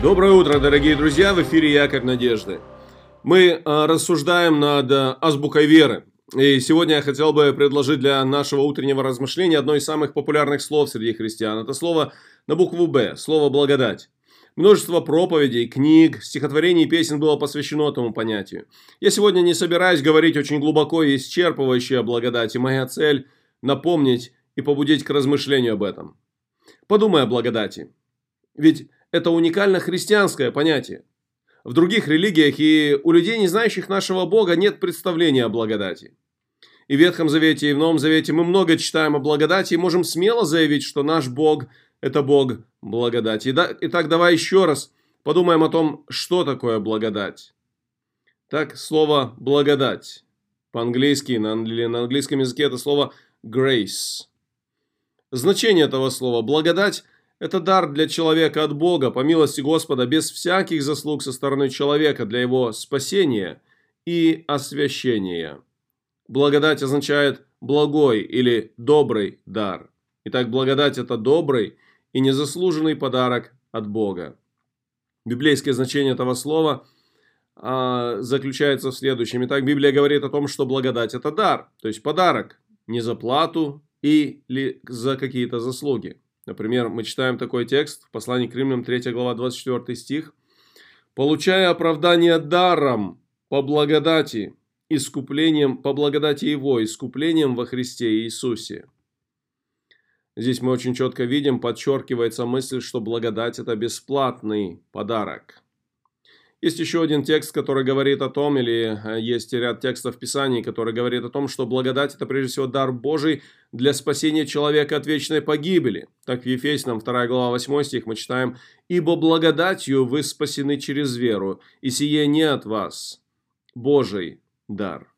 Доброе утро, дорогие друзья! В эфире Якорь Надежды. Мы э, рассуждаем над э, азбукой веры. И сегодня я хотел бы предложить для нашего утреннего размышления одно из самых популярных слов среди христиан. Это слово на букву «Б», слово «благодать». Множество проповедей, книг, стихотворений и песен было посвящено этому понятию. Я сегодня не собираюсь говорить очень глубоко и исчерпывающе о благодати. Моя цель – напомнить и побудить к размышлению об этом. Подумай о благодати. Ведь это уникально христианское понятие. В других религиях и у людей, не знающих нашего Бога, нет представления о благодати. И в Ветхом Завете, и в Новом Завете мы много читаем о благодати и можем смело заявить, что наш Бог – это Бог благодати. Итак, давай еще раз подумаем о том, что такое благодать. Так, слово «благодать» по-английски, на, на английском языке это слово «grace». Значение этого слова «благодать» – это дар для человека от Бога, по милости Господа, без всяких заслуг со стороны человека для его спасения и освящения. Благодать означает благой или добрый дар. Итак, благодать – это добрый и незаслуженный подарок от Бога. Библейское значение этого слова а, заключается в следующем. Итак, Библия говорит о том, что благодать – это дар, то есть подарок, не за плату или за какие-то заслуги. Например, мы читаем такой текст в послании к Римлянам 3 глава 24 стих. «Получая оправдание даром по благодати, искуплением по благодати Его, искуплением во Христе Иисусе». Здесь мы очень четко видим, подчеркивается мысль, что благодать – это бесплатный подарок. Есть еще один текст, который говорит о том, или э, есть ряд текстов в Писании, который говорит о том, что благодать – это прежде всего дар Божий для спасения человека от вечной погибели. Так в Ефесянам 2 глава 8 стих мы читаем «Ибо благодатью вы спасены через веру, и сие не от вас, Божий дар».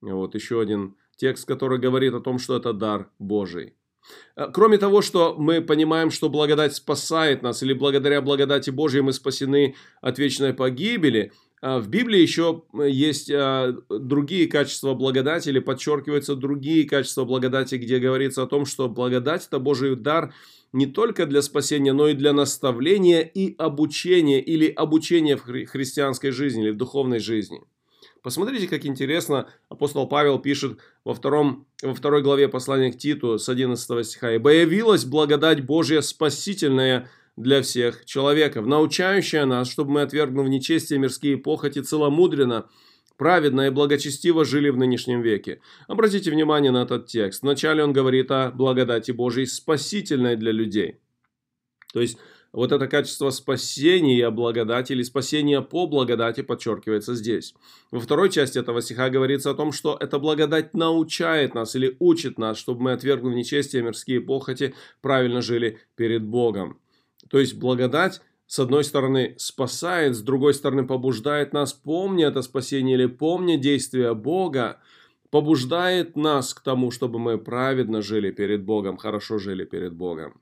Вот еще один текст, который говорит о том, что это дар Божий. Э, кроме того, что мы понимаем, что благодать спасает нас, или благодаря благодати Божьей мы спасены от вечной погибели, э, в Библии еще э, есть другие качества благодати, или подчеркиваются другие качества благодати, где говорится о том, что благодать – это Божий дар не только для спасения, но и для наставления и обучения, или обучения в христианской жизни, или в духовной жизни. Посмотрите, как интересно апостол Павел пишет во, втором, во второй главе послания к Титу с 11 стиха. «Ибо явилась благодать Божья спасительная для всех человеков, научающая нас, чтобы мы, отвергнув нечестие мирские похоти, целомудренно, праведно и благочестиво жили в нынешнем веке. Обратите внимание на этот текст. Вначале он говорит о благодати Божьей спасительной для людей. То есть вот это качество спасения благодати или спасения по благодати подчеркивается здесь. Во второй части этого стиха говорится о том, что эта благодать научает нас или учит нас, чтобы мы, отвергнув нечестие, мирские похоти, правильно жили перед Богом. То есть благодать с одной стороны спасает, с другой стороны побуждает нас, помня это спасение или помня действия Бога, побуждает нас к тому, чтобы мы праведно жили перед Богом, хорошо жили перед Богом.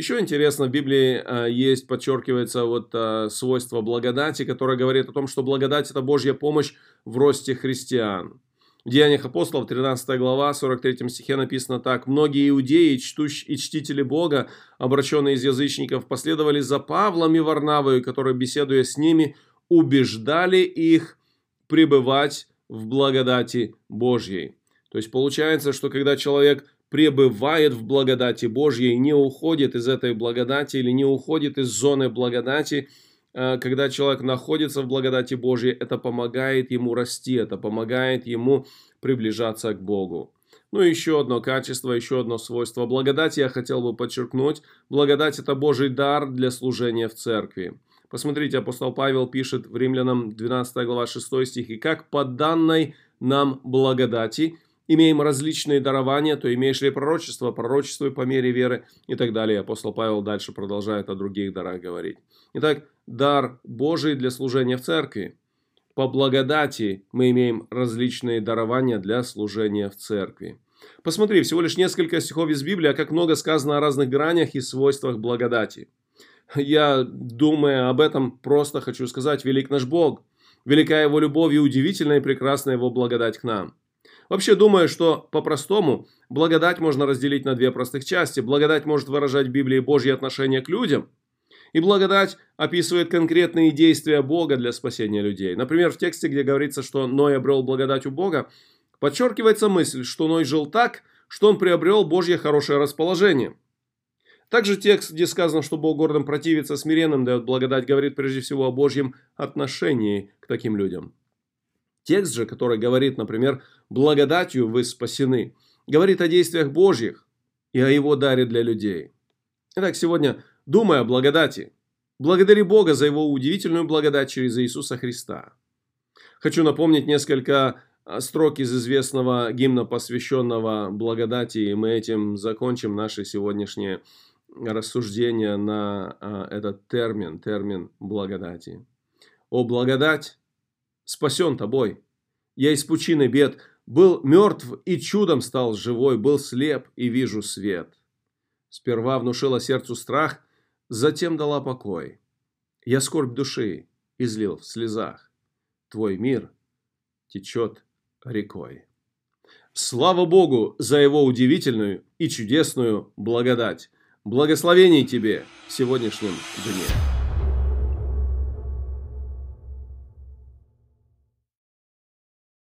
Еще интересно, в Библии э, есть, подчеркивается вот э, свойство благодати, которое говорит о том, что благодать – это Божья помощь в росте христиан. В Деяниях апостолов, 13 глава, 43 стихе написано так. «Многие иудеи чтущ, и чтители Бога, обращенные из язычников, последовали за Павлом и Варнавою, которые, беседуя с ними, убеждали их пребывать в благодати Божьей». То есть получается, что когда человек пребывает в благодати Божьей, не уходит из этой благодати или не уходит из зоны благодати, э, когда человек находится в благодати Божьей, это помогает ему расти, это помогает ему приближаться к Богу. Ну и еще одно качество, еще одно свойство благодати я хотел бы подчеркнуть. Благодать – это Божий дар для служения в церкви. Посмотрите, апостол Павел пишет в Римлянам 12 глава 6 стих. «И как по данной нам благодати – имеем различные дарования, то имеешь ли пророчество, пророчествуй по мере веры и так далее. Апостол Павел дальше продолжает о других дарах говорить. Итак, дар Божий для служения в церкви. По благодати мы имеем различные дарования для служения в церкви. Посмотри, всего лишь несколько стихов из Библии, а как много сказано о разных гранях и свойствах благодати. Я, думая об этом, просто хочу сказать, велик наш Бог, велика Его любовь и удивительная и прекрасная Его благодать к нам. Вообще думаю, что по-простому благодать можно разделить на две простых части. Благодать может выражать в Библии Божье отношение к людям, И благодать описывает конкретные действия Бога для спасения людей. Например, в тексте, где говорится, что Ной обрел благодать у Бога, подчеркивается мысль, что Ной жил так, что он приобрел Божье хорошее расположение. Также текст, где сказано, что Бог гордым противится, смиренным дает благодать, говорит прежде всего о Божьем отношении к таким людям. Текст же, который говорит, например, «благодатью вы спасены», говорит о действиях Божьих и о Его даре для людей. Итак, сегодня, думая о благодати, благодари Бога за Его удивительную благодать через Иисуса Христа. Хочу напомнить несколько а, строк из известного гимна, посвященного благодати, и мы этим закончим наши сегодняшние рассуждения на а, этот термин, термин благодати. «О благодать, спасен тобой. Я из пучины бед был мертв и чудом стал живой, был слеп и вижу свет. Сперва внушила сердцу страх, затем дала покой. Я скорбь души излил в слезах. Твой мир течет рекой. Слава Богу за Его удивительную и чудесную благодать. Благословений тебе в сегодняшнем дне.